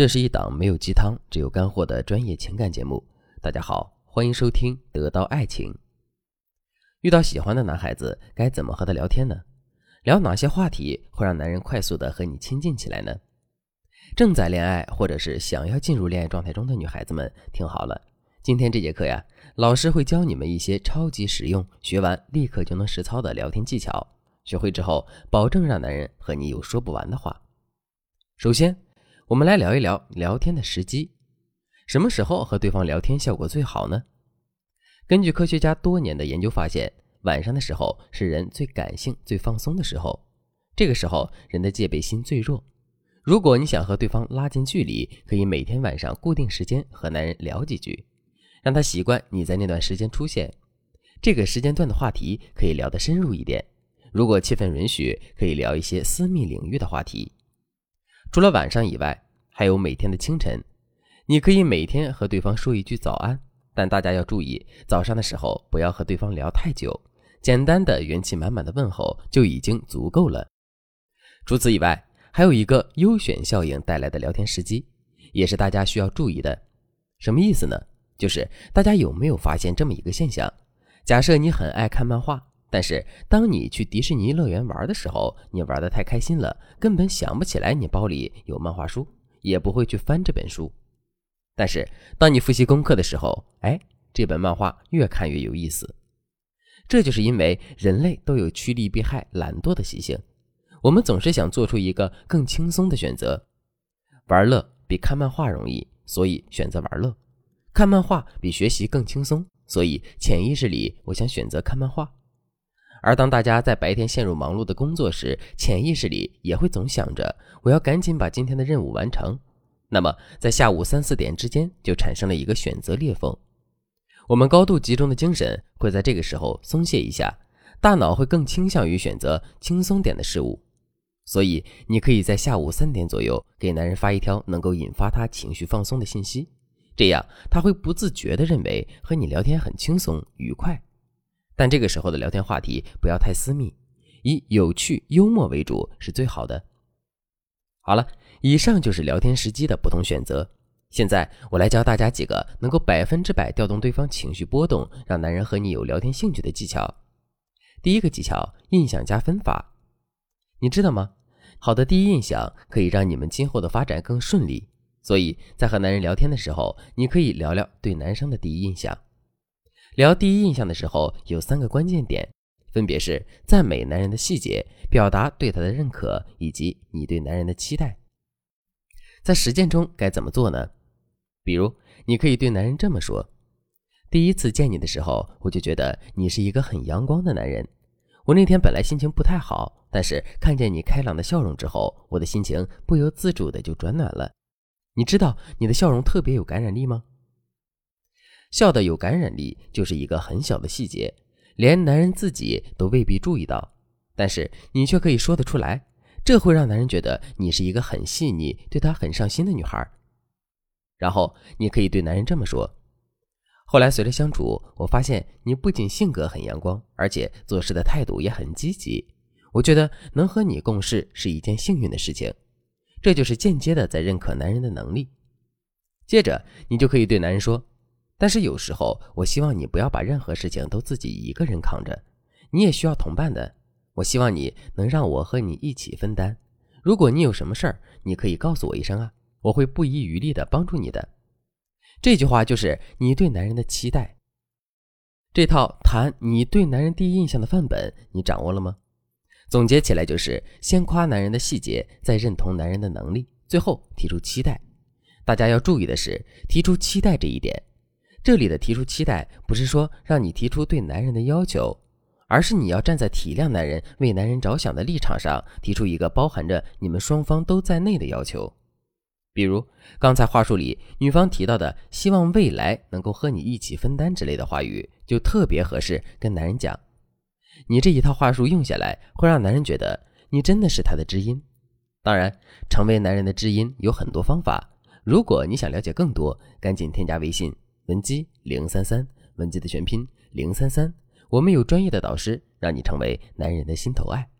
这是一档没有鸡汤，只有干货的专业情感节目。大家好，欢迎收听《得到爱情》。遇到喜欢的男孩子，该怎么和他聊天呢？聊哪些话题会让男人快速的和你亲近起来呢？正在恋爱或者是想要进入恋爱状态中的女孩子们，听好了，今天这节课呀，老师会教你们一些超级实用、学完立刻就能实操的聊天技巧。学会之后，保证让男人和你有说不完的话。首先。我们来聊一聊聊天的时机，什么时候和对方聊天效果最好呢？根据科学家多年的研究发现，晚上的时候是人最感性、最放松的时候，这个时候人的戒备心最弱。如果你想和对方拉近距离，可以每天晚上固定时间和男人聊几句，让他习惯你在那段时间出现。这个时间段的话题可以聊得深入一点，如果气氛允许，可以聊一些私密领域的话题。除了晚上以外，还有每天的清晨，你可以每天和对方说一句早安，但大家要注意，早上的时候不要和对方聊太久，简单的元气满满的问候就已经足够了。除此以外，还有一个优选效应带来的聊天时机，也是大家需要注意的。什么意思呢？就是大家有没有发现这么一个现象？假设你很爱看漫画。但是，当你去迪士尼乐园玩的时候，你玩的太开心了，根本想不起来你包里有漫画书，也不会去翻这本书。但是，当你复习功课的时候，哎，这本漫画越看越有意思。这就是因为人类都有趋利避害、懒惰的习性，我们总是想做出一个更轻松的选择。玩乐比看漫画容易，所以选择玩乐；看漫画比学习更轻松，所以潜意识里我想选择看漫画。而当大家在白天陷入忙碌的工作时，潜意识里也会总想着我要赶紧把今天的任务完成。那么，在下午三四点之间就产生了一个选择裂缝，我们高度集中的精神会在这个时候松懈一下，大脑会更倾向于选择轻松点的事物。所以，你可以在下午三点左右给男人发一条能够引发他情绪放松的信息，这样他会不自觉地认为和你聊天很轻松愉快。但这个时候的聊天话题不要太私密，以有趣幽默为主是最好的。好了，以上就是聊天时机的不同选择。现在我来教大家几个能够百分之百调动对方情绪波动，让男人和你有聊天兴趣的技巧。第一个技巧：印象加分法。你知道吗？好的第一印象可以让你们今后的发展更顺利。所以在和男人聊天的时候，你可以聊聊对男生的第一印象。聊第一印象的时候，有三个关键点，分别是赞美男人的细节，表达对他的认可，以及你对男人的期待。在实践中该怎么做呢？比如，你可以对男人这么说：“第一次见你的时候，我就觉得你是一个很阳光的男人。我那天本来心情不太好，但是看见你开朗的笑容之后，我的心情不由自主的就转暖了。你知道你的笑容特别有感染力吗？”笑的有感染力，就是一个很小的细节，连男人自己都未必注意到，但是你却可以说得出来，这会让男人觉得你是一个很细腻、对他很上心的女孩。然后你可以对男人这么说：“后来随着相处，我发现你不仅性格很阳光，而且做事的态度也很积极。我觉得能和你共事是一件幸运的事情。”这就是间接的在认可男人的能力。接着，你就可以对男人说。但是有时候，我希望你不要把任何事情都自己一个人扛着，你也需要同伴的。我希望你能让我和你一起分担。如果你有什么事儿，你可以告诉我一声啊，我会不遗余力的帮助你的。这句话就是你对男人的期待。这套谈你对男人第一印象的范本，你掌握了吗？总结起来就是：先夸男人的细节，再认同男人的能力，最后提出期待。大家要注意的是，提出期待这一点。这里的提出期待，不是说让你提出对男人的要求，而是你要站在体谅男人、为男人着想的立场上，提出一个包含着你们双方都在内的要求。比如刚才话术里女方提到的“希望未来能够和你一起分担”之类的话语，就特别合适跟男人讲。你这一套话术用下来，会让男人觉得你真的是他的知音。当然，成为男人的知音有很多方法。如果你想了解更多，赶紧添加微信。文姬零三三，文姬的全拼零三三，我们有专业的导师，让你成为男人的心头爱。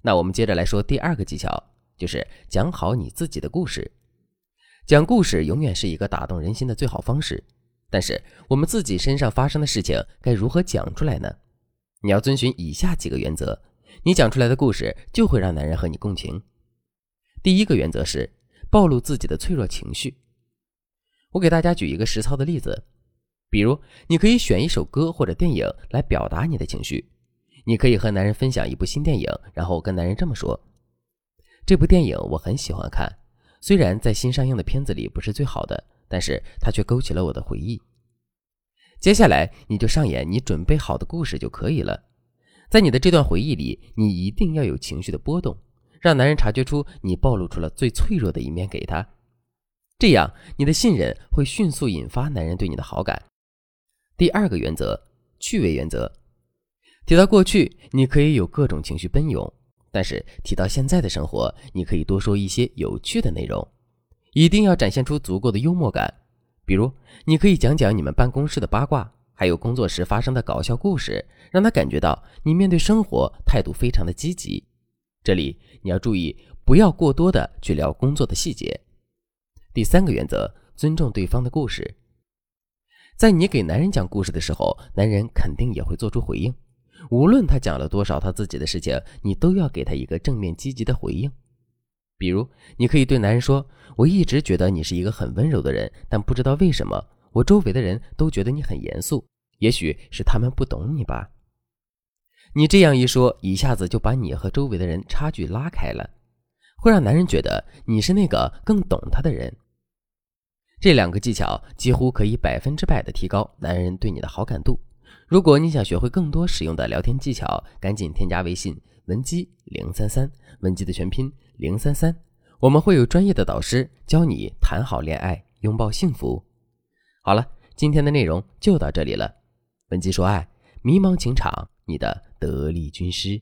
那我们接着来说第二个技巧，就是讲好你自己的故事。讲故事永远是一个打动人心的最好方式，但是我们自己身上发生的事情该如何讲出来呢？你要遵循以下几个原则，你讲出来的故事就会让男人和你共情。第一个原则是暴露自己的脆弱情绪。我给大家举一个实操的例子，比如你可以选一首歌或者电影来表达你的情绪。你可以和男人分享一部新电影，然后跟男人这么说：“这部电影我很喜欢看。”虽然在新上映的片子里不是最好的，但是它却勾起了我的回忆。接下来你就上演你准备好的故事就可以了。在你的这段回忆里，你一定要有情绪的波动，让男人察觉出你暴露出了最脆弱的一面给他，这样你的信任会迅速引发男人对你的好感。第二个原则，趣味原则。提到过去，你可以有各种情绪奔涌。但是提到现在的生活，你可以多说一些有趣的内容，一定要展现出足够的幽默感。比如，你可以讲讲你们办公室的八卦，还有工作时发生的搞笑故事，让他感觉到你面对生活态度非常的积极。这里你要注意，不要过多的去聊工作的细节。第三个原则，尊重对方的故事。在你给男人讲故事的时候，男人肯定也会做出回应。无论他讲了多少他自己的事情，你都要给他一个正面积极的回应。比如，你可以对男人说：“我一直觉得你是一个很温柔的人，但不知道为什么，我周围的人都觉得你很严肃。也许是他们不懂你吧。”你这样一说，一下子就把你和周围的人差距拉开了，会让男人觉得你是那个更懂他的人。这两个技巧几乎可以百分之百的提高男人对你的好感度。如果你想学会更多实用的聊天技巧，赶紧添加微信文姬零三三，文姬的全拼零三三，我们会有专业的导师教你谈好恋爱，拥抱幸福。好了，今天的内容就到这里了。文姬说爱，迷茫情场，你的得力军师。